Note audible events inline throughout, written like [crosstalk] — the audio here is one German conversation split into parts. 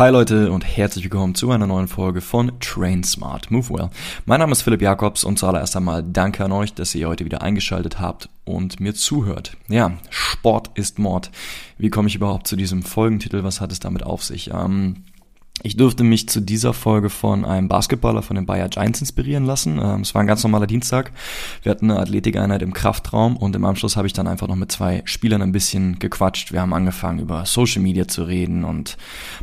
Hi Leute und herzlich willkommen zu einer neuen Folge von Train Smart Move Well. Mein Name ist Philipp Jakobs und zuallererst einmal danke an euch, dass ihr heute wieder eingeschaltet habt und mir zuhört. Ja, Sport ist Mord. Wie komme ich überhaupt zu diesem Folgentitel? Was hat es damit auf sich? Ähm, ich durfte mich zu dieser Folge von einem Basketballer von den Bayer Giants inspirieren lassen. Ähm, es war ein ganz normaler Dienstag. Wir hatten eine Athletikeinheit im Kraftraum und im Anschluss habe ich dann einfach noch mit zwei Spielern ein bisschen gequatscht. Wir haben angefangen über Social Media zu reden und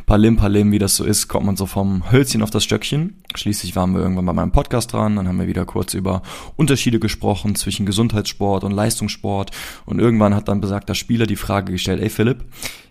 Palim Palim, wie das so ist, kommt man so vom Hölzchen auf das Stöckchen. Schließlich waren wir irgendwann bei meinem Podcast dran, dann haben wir wieder kurz über Unterschiede gesprochen zwischen Gesundheitssport und Leistungssport und irgendwann hat dann besagter Spieler die Frage gestellt, ey Philipp,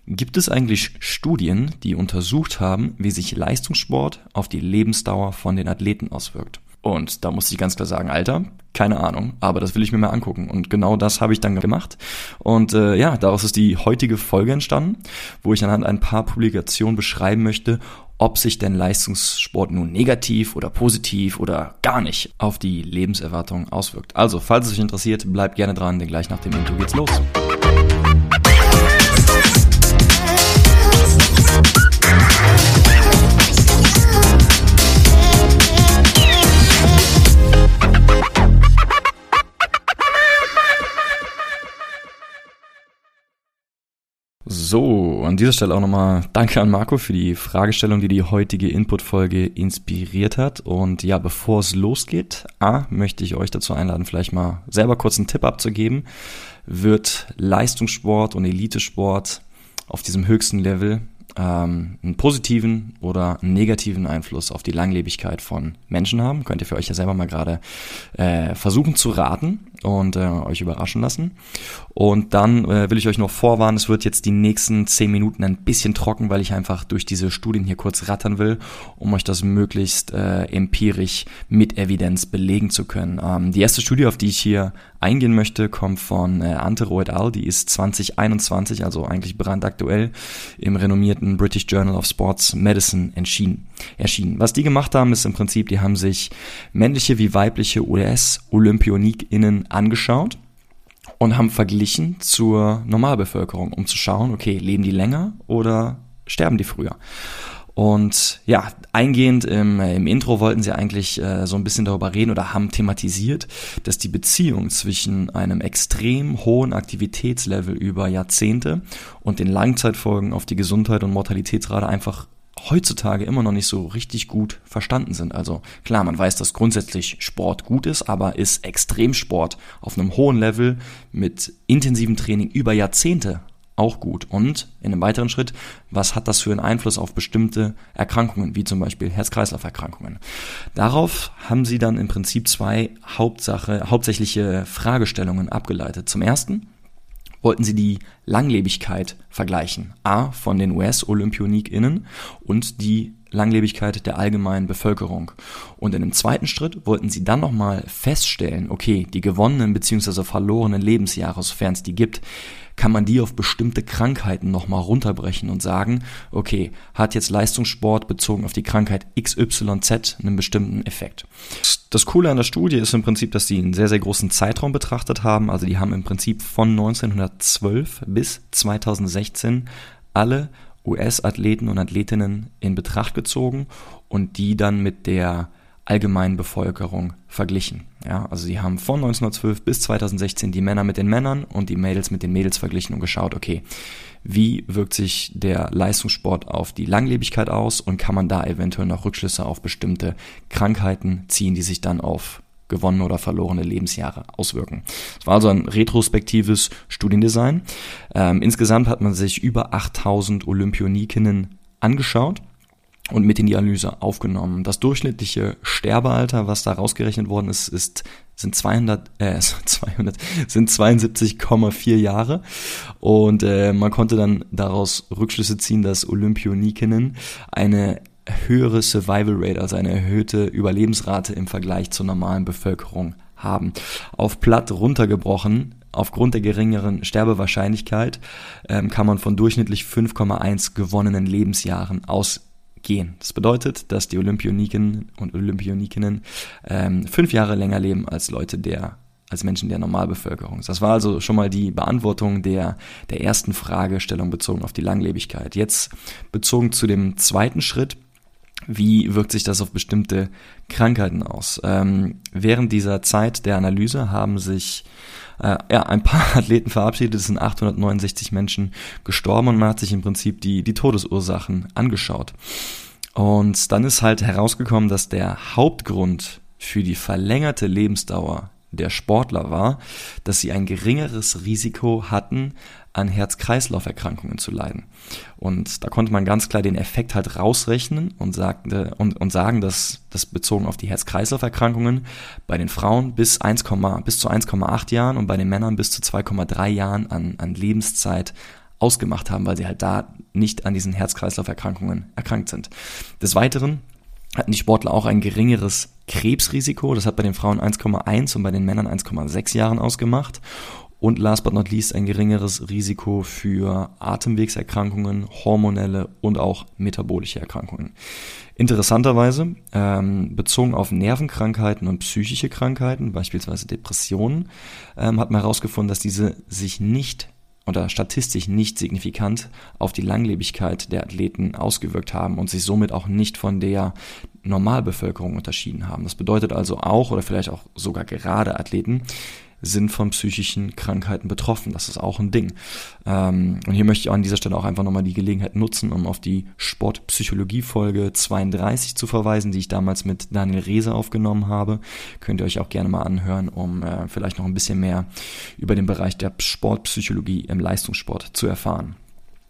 Gibt es eigentlich Studien, die untersucht haben, wie sich Leistungssport auf die Lebensdauer von den Athleten auswirkt? Und da muss ich ganz klar sagen, Alter, keine Ahnung, aber das will ich mir mal angucken. Und genau das habe ich dann gemacht. Und äh, ja, daraus ist die heutige Folge entstanden, wo ich anhand ein paar Publikationen beschreiben möchte, ob sich denn Leistungssport nun negativ oder positiv oder gar nicht auf die Lebenserwartung auswirkt. Also, falls es euch interessiert, bleibt gerne dran, denn gleich nach dem Intro geht's los. So, an dieser Stelle auch nochmal danke an Marco für die Fragestellung, die die heutige Input-Folge inspiriert hat. Und ja, bevor es losgeht, A, möchte ich euch dazu einladen, vielleicht mal selber kurz einen Tipp abzugeben. Wird Leistungssport und Elitesport auf diesem höchsten Level ähm, einen positiven oder einen negativen Einfluss auf die Langlebigkeit von Menschen haben. Könnt ihr für euch ja selber mal gerade äh, versuchen zu raten und äh, euch überraschen lassen. Und dann äh, will ich euch noch vorwarnen, es wird jetzt die nächsten zehn Minuten ein bisschen trocken, weil ich einfach durch diese Studien hier kurz rattern will, um euch das möglichst äh, empirisch mit Evidenz belegen zu können. Ähm, die erste Studie, auf die ich hier eingehen möchte, kommt von äh, Antero et al. Die ist 2021, also eigentlich brandaktuell, im renommierten British Journal of Sports Medicine erschienen. erschienen. Was die gemacht haben, ist im Prinzip, die haben sich männliche wie weibliche US-OlympionikInnen angeschaut und haben verglichen zur Normalbevölkerung, um zu schauen, okay, leben die länger oder sterben die früher? Und ja, eingehend im, im Intro wollten sie eigentlich äh, so ein bisschen darüber reden oder haben thematisiert, dass die Beziehung zwischen einem extrem hohen Aktivitätslevel über Jahrzehnte und den Langzeitfolgen auf die Gesundheit und Mortalitätsrate einfach heutzutage immer noch nicht so richtig gut verstanden sind. Also klar, man weiß, dass grundsätzlich Sport gut ist, aber ist Extremsport auf einem hohen Level mit intensivem Training über Jahrzehnte auch gut. Und in einem weiteren Schritt, was hat das für einen Einfluss auf bestimmte Erkrankungen, wie zum Beispiel Herz-Kreislauf-Erkrankungen? Darauf haben sie dann im Prinzip zwei Hauptsache, hauptsächliche Fragestellungen abgeleitet. Zum ersten wollten sie die Langlebigkeit vergleichen. A von den US-OlympionikInnen und die Langlebigkeit der allgemeinen Bevölkerung. Und in dem zweiten Schritt wollten sie dann nochmal feststellen, okay, die gewonnenen bzw. verlorenen Lebensjahre, sofern es die gibt, kann man die auf bestimmte Krankheiten nochmal runterbrechen und sagen, okay, hat jetzt Leistungssport bezogen auf die Krankheit XYZ einen bestimmten Effekt. Das Coole an der Studie ist im Prinzip, dass sie einen sehr, sehr großen Zeitraum betrachtet haben. Also die haben im Prinzip von 1912 bis 2016 alle US-Athleten und Athletinnen in Betracht gezogen und die dann mit der allgemeinen Bevölkerung verglichen. Ja, also sie haben von 1912 bis 2016 die Männer mit den Männern und die Mädels mit den Mädels verglichen und geschaut, okay, wie wirkt sich der Leistungssport auf die Langlebigkeit aus und kann man da eventuell noch Rückschlüsse auf bestimmte Krankheiten ziehen, die sich dann auf gewonnene oder verlorene Lebensjahre auswirken. Es war also ein retrospektives Studiendesign. Ähm, insgesamt hat man sich über 8000 Olympionikinnen angeschaut und mit in die Analyse aufgenommen. Das durchschnittliche Sterbealter, was da rausgerechnet worden ist, ist sind 200, äh, [laughs] 200 sind 72,4 Jahre und äh, man konnte dann daraus Rückschlüsse ziehen, dass Olympionikinnen eine höhere Survival Rate, also eine erhöhte Überlebensrate im Vergleich zur normalen Bevölkerung haben. Auf platt runtergebrochen, aufgrund der geringeren Sterbewahrscheinlichkeit, ähm, kann man von durchschnittlich 5,1 gewonnenen Lebensjahren aus gehen. Das bedeutet, dass die Olympioniken und Olympionikinnen ähm, fünf Jahre länger leben als Leute der als Menschen der Normalbevölkerung. Das war also schon mal die Beantwortung der, der ersten Fragestellung bezogen auf die Langlebigkeit. Jetzt bezogen zu dem zweiten Schritt, wie wirkt sich das auf bestimmte Krankheiten aus? Ähm, während dieser Zeit der Analyse haben sich äh, ja, ein paar [laughs] Athleten verabschiedet, es sind 869 Menschen gestorben und man hat sich im Prinzip die, die Todesursachen angeschaut. Und dann ist halt herausgekommen, dass der Hauptgrund für die verlängerte Lebensdauer der Sportler war, dass sie ein geringeres Risiko hatten, an Herz-Kreislauf-Erkrankungen zu leiden. Und da konnte man ganz klar den Effekt halt rausrechnen und, sagte, und, und sagen, dass das bezogen auf die Herz-Kreislauf-Erkrankungen bei den Frauen bis, 1, bis zu 1,8 Jahren und bei den Männern bis zu 2,3 Jahren an, an Lebenszeit ausgemacht haben, weil sie halt da nicht an diesen Herz-Kreislauf-Erkrankungen erkrankt sind. Des Weiteren hatten die Sportler auch ein geringeres Krebsrisiko. Das hat bei den Frauen 1,1 und bei den Männern 1,6 Jahren ausgemacht. Und last but not least ein geringeres Risiko für Atemwegserkrankungen, hormonelle und auch metabolische Erkrankungen. Interessanterweise, ähm, bezogen auf Nervenkrankheiten und psychische Krankheiten, beispielsweise Depressionen, ähm, hat man herausgefunden, dass diese sich nicht oder statistisch nicht signifikant auf die Langlebigkeit der Athleten ausgewirkt haben und sich somit auch nicht von der Normalbevölkerung unterschieden haben. Das bedeutet also auch oder vielleicht auch sogar gerade Athleten, sind von psychischen Krankheiten betroffen. Das ist auch ein Ding. Ähm, und hier möchte ich an dieser Stelle auch einfach nochmal die Gelegenheit nutzen, um auf die Sportpsychologie-Folge 32 zu verweisen, die ich damals mit Daniel Reese aufgenommen habe. Könnt ihr euch auch gerne mal anhören, um äh, vielleicht noch ein bisschen mehr über den Bereich der Sportpsychologie im Leistungssport zu erfahren.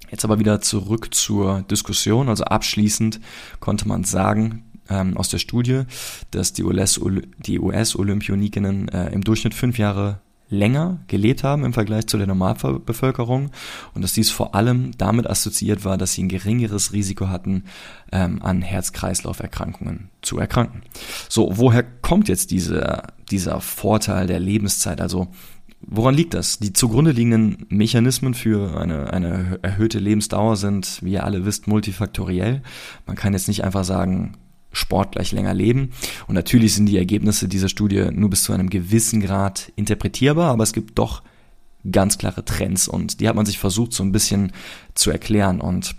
Jetzt aber wieder zurück zur Diskussion. Also abschließend konnte man sagen, ähm, aus der Studie, dass die US-Olympionikinnen äh, im Durchschnitt fünf Jahre länger gelebt haben im Vergleich zu der Normalbevölkerung und dass dies vor allem damit assoziiert war, dass sie ein geringeres Risiko hatten, ähm, an Herz-Kreislauf-Erkrankungen zu erkranken. So, woher kommt jetzt dieser, dieser Vorteil der Lebenszeit? Also Woran liegt das? Die zugrunde liegenden Mechanismen für eine, eine erhöhte Lebensdauer sind, wie ihr alle wisst, multifaktoriell. Man kann jetzt nicht einfach sagen, Sport gleich länger leben. Und natürlich sind die Ergebnisse dieser Studie nur bis zu einem gewissen Grad interpretierbar, aber es gibt doch ganz klare Trends und die hat man sich versucht so ein bisschen zu erklären und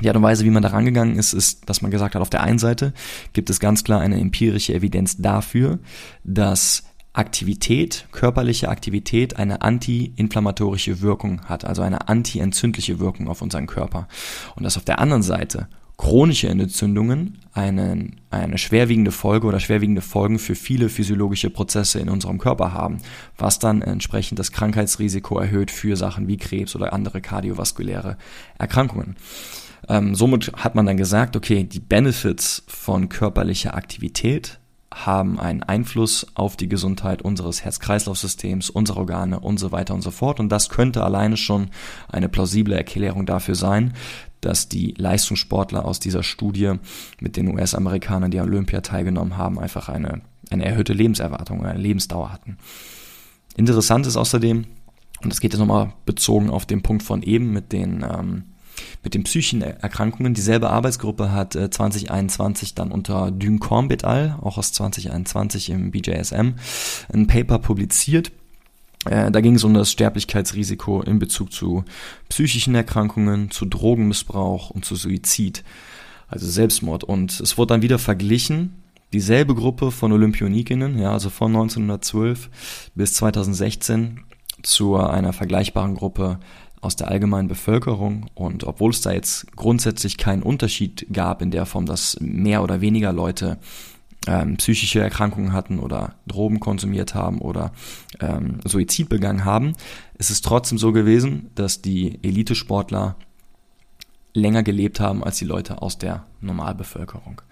die Art und Weise, wie man da rangegangen ist, ist, dass man gesagt hat, auf der einen Seite gibt es ganz klar eine empirische Evidenz dafür, dass Aktivität, körperliche Aktivität eine antiinflammatorische Wirkung hat, also eine antientzündliche Wirkung auf unseren Körper. Und dass auf der anderen Seite chronische Entzündungen eine, eine schwerwiegende Folge oder schwerwiegende Folgen für viele physiologische Prozesse in unserem Körper haben, was dann entsprechend das Krankheitsrisiko erhöht für Sachen wie Krebs oder andere kardiovaskuläre Erkrankungen. Ähm, somit hat man dann gesagt, okay, die Benefits von körperlicher Aktivität haben einen Einfluss auf die Gesundheit unseres Herz-Kreislauf-Systems, unserer Organe und so weiter und so fort. Und das könnte alleine schon eine plausible Erklärung dafür sein, dass die Leistungssportler aus dieser Studie mit den US-Amerikanern, die an Olympia teilgenommen haben, einfach eine, eine erhöhte Lebenserwartung, eine Lebensdauer hatten. Interessant ist außerdem, und das geht jetzt nochmal bezogen auf den Punkt von eben mit den ähm, mit den psychischen Erkrankungen. Dieselbe Arbeitsgruppe hat äh, 2021 dann unter Duncombe et al., auch aus 2021 im BJSM, ein Paper publiziert, äh, da ging es um das Sterblichkeitsrisiko in Bezug zu psychischen Erkrankungen, zu Drogenmissbrauch und zu Suizid, also Selbstmord. Und es wurde dann wieder verglichen, dieselbe Gruppe von Olympionikinnen, ja, also von 1912 bis 2016 zu einer vergleichbaren Gruppe aus der allgemeinen Bevölkerung. Und obwohl es da jetzt grundsätzlich keinen Unterschied gab in der Form, dass mehr oder weniger Leute ähm, psychische Erkrankungen hatten oder Drogen konsumiert haben oder ähm, Suizid begangen haben, ist es trotzdem so gewesen, dass die Elitesportler länger gelebt haben als die Leute aus der Normalbevölkerung.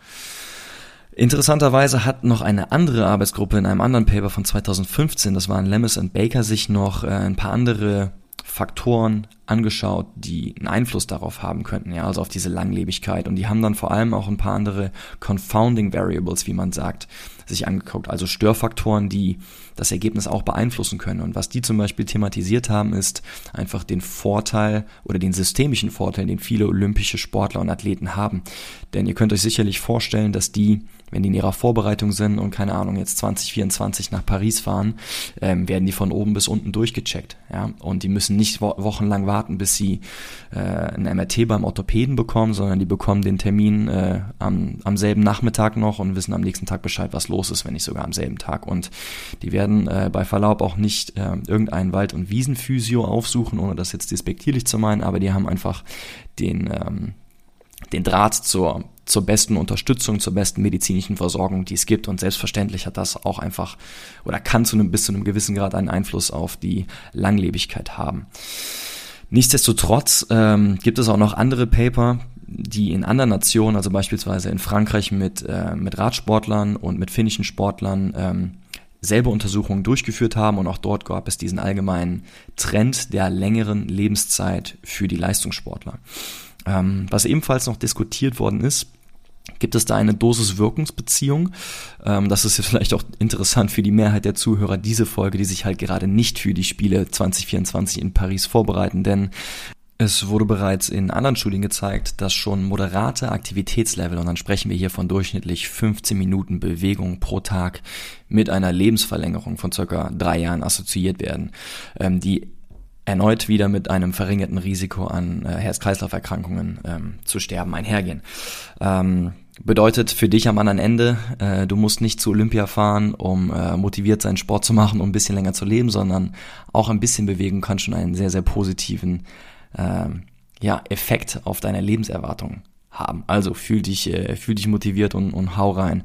Interessanterweise hat noch eine andere Arbeitsgruppe in einem anderen Paper von 2015, das waren Lemmes und Baker, sich noch äh, ein paar andere Faktoren angeschaut, die einen Einfluss darauf haben könnten, ja, also auf diese Langlebigkeit. Und die haben dann vor allem auch ein paar andere Confounding Variables, wie man sagt, sich angeguckt. Also Störfaktoren, die das Ergebnis auch beeinflussen können. Und was die zum Beispiel thematisiert haben, ist einfach den Vorteil oder den systemischen Vorteil, den viele olympische Sportler und Athleten haben. Denn ihr könnt euch sicherlich vorstellen, dass die wenn die in ihrer Vorbereitung sind und keine Ahnung, jetzt 2024 nach Paris fahren, ähm, werden die von oben bis unten durchgecheckt. Ja? Und die müssen nicht wo wochenlang warten, bis sie äh, ein MRT beim Orthopäden bekommen, sondern die bekommen den Termin äh, am, am selben Nachmittag noch und wissen am nächsten Tag Bescheid, was los ist, wenn nicht sogar am selben Tag. Und die werden äh, bei Verlaub auch nicht äh, irgendeinen Wald- und Wiesenphysio aufsuchen, ohne das jetzt despektierlich zu meinen, aber die haben einfach den, ähm, den Draht zur zur besten Unterstützung, zur besten medizinischen Versorgung, die es gibt. Und selbstverständlich hat das auch einfach oder kann zu einem bis zu einem gewissen Grad einen Einfluss auf die Langlebigkeit haben. Nichtsdestotrotz ähm, gibt es auch noch andere Paper, die in anderen Nationen, also beispielsweise in Frankreich mit, äh, mit Radsportlern und mit finnischen Sportlern, ähm, selbe Untersuchungen durchgeführt haben und auch dort gab es diesen allgemeinen Trend der längeren Lebenszeit für die Leistungssportler. Ähm, was ebenfalls noch diskutiert worden ist, Gibt es da eine Dosis-Wirkungsbeziehung? Ähm, das ist jetzt vielleicht auch interessant für die Mehrheit der Zuhörer, diese Folge, die sich halt gerade nicht für die Spiele 2024 in Paris vorbereiten, denn es wurde bereits in anderen Studien gezeigt, dass schon moderate Aktivitätslevel, und dann sprechen wir hier von durchschnittlich 15 Minuten Bewegung pro Tag, mit einer Lebensverlängerung von circa drei Jahren assoziiert werden, ähm, die erneut wieder mit einem verringerten Risiko an äh, Herz-Kreislauf-Erkrankungen ähm, zu sterben einhergehen. Ähm, bedeutet für dich am anderen Ende, äh, du musst nicht zu Olympia fahren, um äh, motiviert seinen Sport zu machen, um ein bisschen länger zu leben, sondern auch ein bisschen bewegen kann schon einen sehr, sehr positiven äh, ja, Effekt auf deine Lebenserwartung haben. Also fühl dich, äh, fühl dich motiviert und, und hau rein.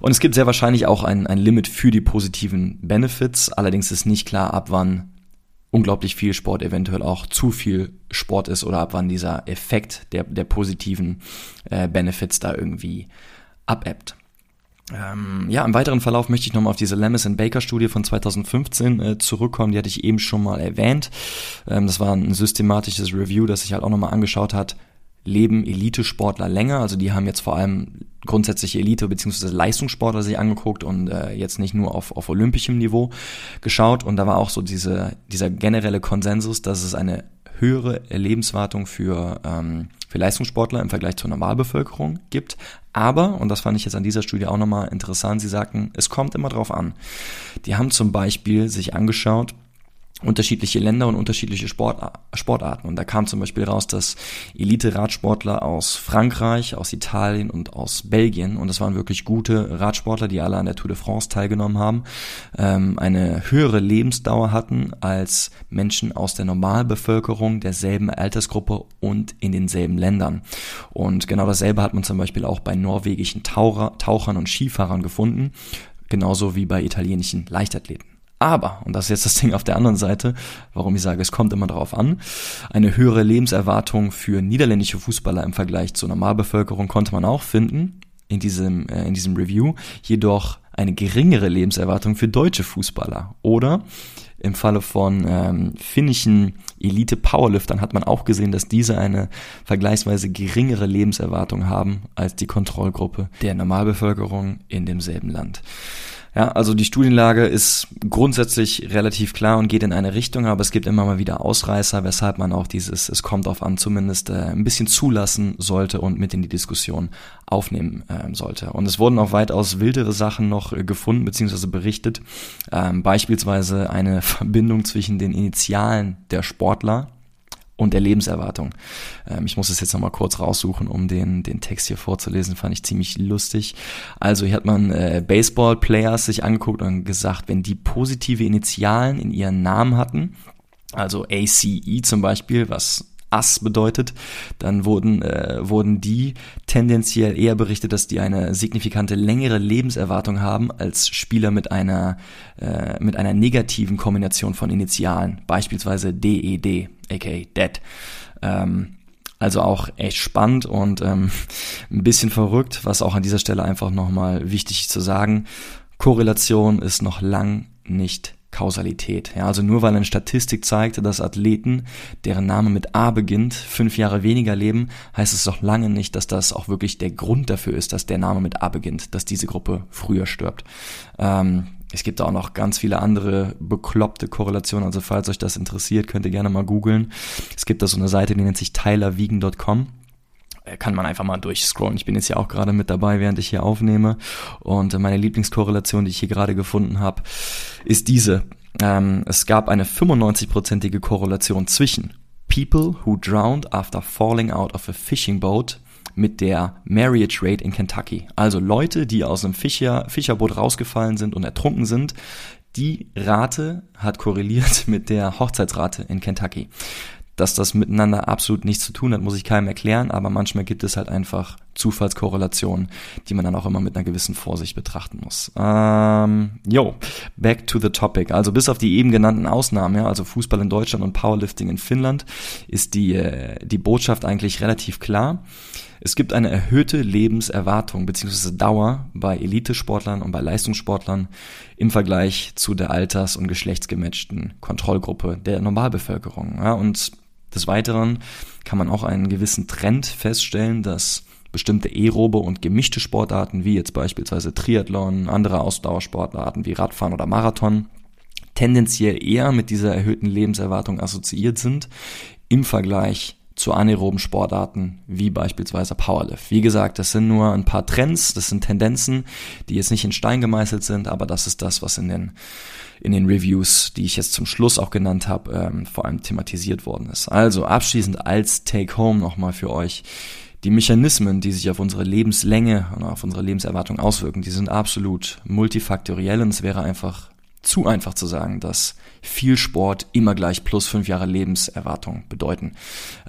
Und es gibt sehr wahrscheinlich auch ein, ein Limit für die positiven Benefits. Allerdings ist nicht klar, ab wann unglaublich viel Sport eventuell auch zu viel Sport ist oder ab wann dieser Effekt der, der positiven äh, Benefits da irgendwie abebbt. Ähm, ja, im weiteren Verlauf möchte ich nochmal auf diese Lemis Baker Studie von 2015 äh, zurückkommen. Die hatte ich eben schon mal erwähnt. Ähm, das war ein systematisches Review, das sich halt auch nochmal angeschaut hat, leben Elite-Sportler länger. Also die haben jetzt vor allem grundsätzliche Elite- bzw. Leistungssportler sich angeguckt und äh, jetzt nicht nur auf, auf olympischem Niveau geschaut. Und da war auch so diese, dieser generelle Konsensus, dass es eine höhere Lebenswartung für, ähm, für Leistungssportler im Vergleich zur Normalbevölkerung gibt. Aber, und das fand ich jetzt an dieser Studie auch nochmal interessant, sie sagten, es kommt immer drauf an. Die haben zum Beispiel sich angeschaut, unterschiedliche Länder und unterschiedliche Sport, Sportarten. Und da kam zum Beispiel raus, dass Elite-Radsportler aus Frankreich, aus Italien und aus Belgien, und das waren wirklich gute Radsportler, die alle an der Tour de France teilgenommen haben, ähm, eine höhere Lebensdauer hatten als Menschen aus der Normalbevölkerung derselben Altersgruppe und in denselben Ländern. Und genau dasselbe hat man zum Beispiel auch bei norwegischen Taucher, Tauchern und Skifahrern gefunden, genauso wie bei italienischen Leichtathleten. Aber, und das ist jetzt das Ding auf der anderen Seite, warum ich sage, es kommt immer darauf an, eine höhere Lebenserwartung für niederländische Fußballer im Vergleich zur Normalbevölkerung konnte man auch finden in diesem, äh, in diesem Review, jedoch eine geringere Lebenserwartung für deutsche Fußballer. Oder im Falle von ähm, finnischen Elite-Powerliftern hat man auch gesehen, dass diese eine vergleichsweise geringere Lebenserwartung haben als die Kontrollgruppe der Normalbevölkerung in demselben Land. Ja, also die Studienlage ist grundsätzlich relativ klar und geht in eine Richtung, aber es gibt immer mal wieder Ausreißer, weshalb man auch dieses, es kommt auf an, zumindest äh, ein bisschen zulassen sollte und mit in die Diskussion aufnehmen äh, sollte. Und es wurden auch weitaus wildere Sachen noch äh, gefunden bzw. berichtet, ähm, beispielsweise eine [laughs] Verbindung zwischen den Initialen der Sportler und der Lebenserwartung. Ähm, ich muss es jetzt nochmal kurz raussuchen, um den, den Text hier vorzulesen, fand ich ziemlich lustig. Also hier hat man äh, Baseball-Players sich angeguckt und gesagt, wenn die positive Initialen in ihren Namen hatten, also ACE zum Beispiel, was Ass bedeutet, dann wurden, äh, wurden die tendenziell eher berichtet, dass die eine signifikante längere Lebenserwartung haben als Spieler mit einer, äh, mit einer negativen Kombination von Initialen, beispielsweise DED, aka Dead. Ähm, also auch echt spannend und ähm, [laughs] ein bisschen verrückt, was auch an dieser Stelle einfach nochmal wichtig zu sagen. Korrelation ist noch lang nicht Kausalität. Ja, also nur weil eine Statistik zeigt, dass Athleten, deren Name mit A beginnt, fünf Jahre weniger leben, heißt es doch lange nicht, dass das auch wirklich der Grund dafür ist, dass der Name mit A beginnt, dass diese Gruppe früher stirbt. Ähm, es gibt auch noch ganz viele andere bekloppte Korrelationen. Also falls euch das interessiert, könnt ihr gerne mal googeln. Es gibt da so eine Seite, die nennt sich tylerwiegen.com kann man einfach mal durchscrollen. Ich bin jetzt ja auch gerade mit dabei, während ich hier aufnehme. Und meine Lieblingskorrelation, die ich hier gerade gefunden habe, ist diese. Ähm, es gab eine 95-prozentige Korrelation zwischen People who drowned after falling out of a fishing boat mit der Marriage Rate in Kentucky. Also Leute, die aus einem Fischer, Fischerboot rausgefallen sind und ertrunken sind, die Rate hat korreliert [laughs] mit der Hochzeitsrate in Kentucky. Dass das miteinander absolut nichts zu tun hat, muss ich keinem erklären, aber manchmal gibt es halt einfach Zufallskorrelationen, die man dann auch immer mit einer gewissen Vorsicht betrachten muss. Ähm, yo, back to the topic. Also bis auf die eben genannten Ausnahmen, ja, also Fußball in Deutschland und Powerlifting in Finnland, ist die, äh, die Botschaft eigentlich relativ klar. Es gibt eine erhöhte Lebenserwartung bzw. Dauer bei Elitesportlern und bei Leistungssportlern im Vergleich zu der alters- und geschlechtsgematchten Kontrollgruppe der Normalbevölkerung. Ja, und des Weiteren kann man auch einen gewissen Trend feststellen, dass bestimmte aerobe und gemischte Sportarten, wie jetzt beispielsweise Triathlon, andere Ausdauersportarten wie Radfahren oder Marathon, tendenziell eher mit dieser erhöhten Lebenserwartung assoziiert sind im Vergleich zu anaeroben Sportarten wie beispielsweise Powerlift. Wie gesagt, das sind nur ein paar Trends, das sind Tendenzen, die jetzt nicht in Stein gemeißelt sind, aber das ist das, was in den in den Reviews, die ich jetzt zum Schluss auch genannt habe, ähm, vor allem thematisiert worden ist. Also abschließend als Take-Home nochmal für euch. Die Mechanismen, die sich auf unsere Lebenslänge und auf unsere Lebenserwartung auswirken, die sind absolut multifaktoriell und es wäre einfach zu einfach zu sagen, dass viel Sport immer gleich plus fünf Jahre Lebenserwartung bedeuten.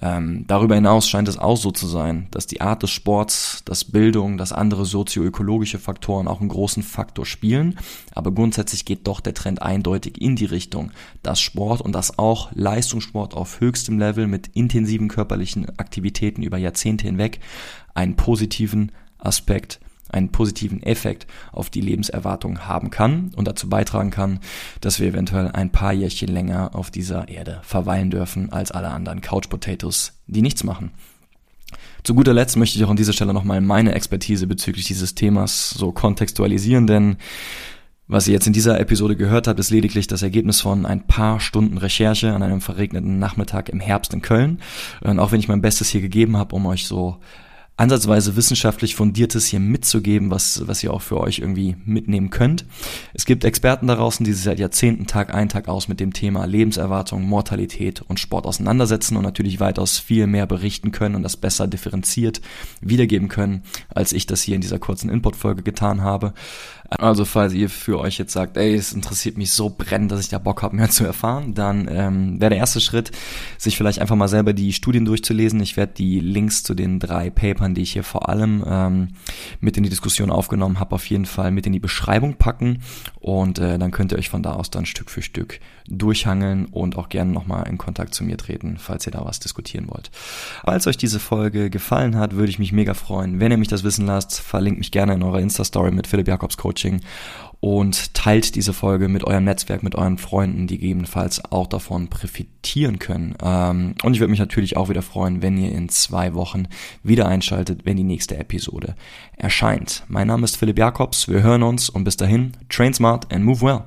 Ähm, darüber hinaus scheint es auch so zu sein, dass die Art des Sports, das Bildung, das andere sozioökologische Faktoren auch einen großen Faktor spielen. Aber grundsätzlich geht doch der Trend eindeutig in die Richtung, dass Sport und das auch Leistungssport auf höchstem Level mit intensiven körperlichen Aktivitäten über Jahrzehnte hinweg einen positiven Aspekt einen positiven Effekt auf die Lebenserwartung haben kann und dazu beitragen kann, dass wir eventuell ein paar Jährchen länger auf dieser Erde verweilen dürfen als alle anderen Couch Potatoes, die nichts machen. Zu guter Letzt möchte ich auch an dieser Stelle nochmal meine Expertise bezüglich dieses Themas so kontextualisieren, denn was ihr jetzt in dieser Episode gehört habt, ist lediglich das Ergebnis von ein paar Stunden Recherche an einem verregneten Nachmittag im Herbst in Köln. Und auch wenn ich mein Bestes hier gegeben habe, um euch so ansatzweise wissenschaftlich fundiertes hier mitzugeben, was, was ihr auch für euch irgendwie mitnehmen könnt. Es gibt Experten da draußen, die sich seit Jahrzehnten Tag ein, Tag aus mit dem Thema Lebenserwartung, Mortalität und Sport auseinandersetzen und natürlich weitaus viel mehr berichten können und das besser differenziert wiedergeben können, als ich das hier in dieser kurzen Input-Folge getan habe. Also falls ihr für euch jetzt sagt, ey, es interessiert mich so brennend, dass ich da Bock habe, mehr zu erfahren, dann ähm, wäre der erste Schritt, sich vielleicht einfach mal selber die Studien durchzulesen. Ich werde die Links zu den drei Papern, die ich hier vor allem ähm, mit in die Diskussion aufgenommen habe, auf jeden Fall mit in die Beschreibung packen und äh, dann könnt ihr euch von da aus dann Stück für Stück durchhangeln und auch gerne nochmal in Kontakt zu mir treten, falls ihr da was diskutieren wollt. Falls euch diese Folge gefallen hat, würde ich mich mega freuen, wenn ihr mich das wissen lasst. Verlinkt mich gerne in eurer Insta-Story mit Philipp Jakobs Coaching und teilt diese Folge mit eurem Netzwerk, mit euren Freunden, die gegebenenfalls auch davon profitieren können. Ähm, und ich würde mich natürlich auch wieder freuen, wenn ihr in zwei Wochen wieder einschaltet, wenn die nächste Episode erscheint. Mein Name ist Philipp Jakobs, wir hören uns und bis dahin, train smart and move well.